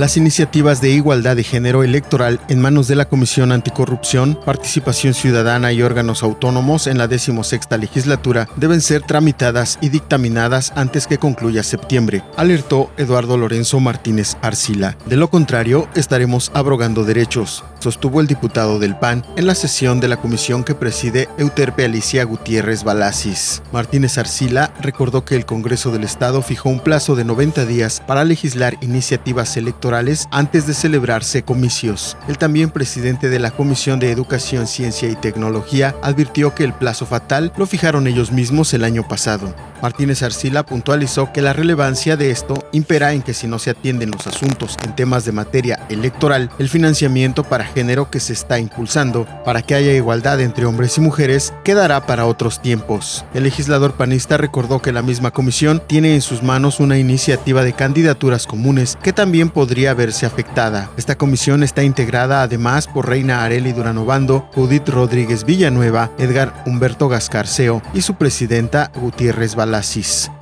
las iniciativas de igualdad de género electoral en manos de la Comisión Anticorrupción, Participación Ciudadana y órganos autónomos en la decimosexta legislatura deben ser tramitadas y dictaminadas antes que concluya septiembre, alertó Eduardo Lorenzo Martínez Arcila. De lo contrario, estaremos abrogando derechos, sostuvo el diputado del PAN en la sesión de la comisión que preside Euterpe Alicia Gutiérrez Balasis. Martínez Arcila recordó que el Congreso del Estado fijó un plazo de 90 días para legislar iniciativas electorales antes de celebrarse comicios. El también presidente de la Comisión de Educación, Ciencia y Tecnología advirtió que el plazo fatal lo fijaron ellos mismos el año pasado. Martínez Arcila puntualizó que la relevancia de esto impera en que si no se atienden los asuntos en temas de materia electoral, el financiamiento para género que se está impulsando para que haya igualdad entre hombres y mujeres quedará para otros tiempos. El legislador panista recordó que la misma comisión tiene en sus manos una iniciativa de candidaturas comunes que también podría verse afectada. Esta comisión está integrada además por Reina Areli Duranovando, Judith Rodríguez Villanueva, Edgar Humberto Gascarceo y su presidenta Gutiérrez Balasis.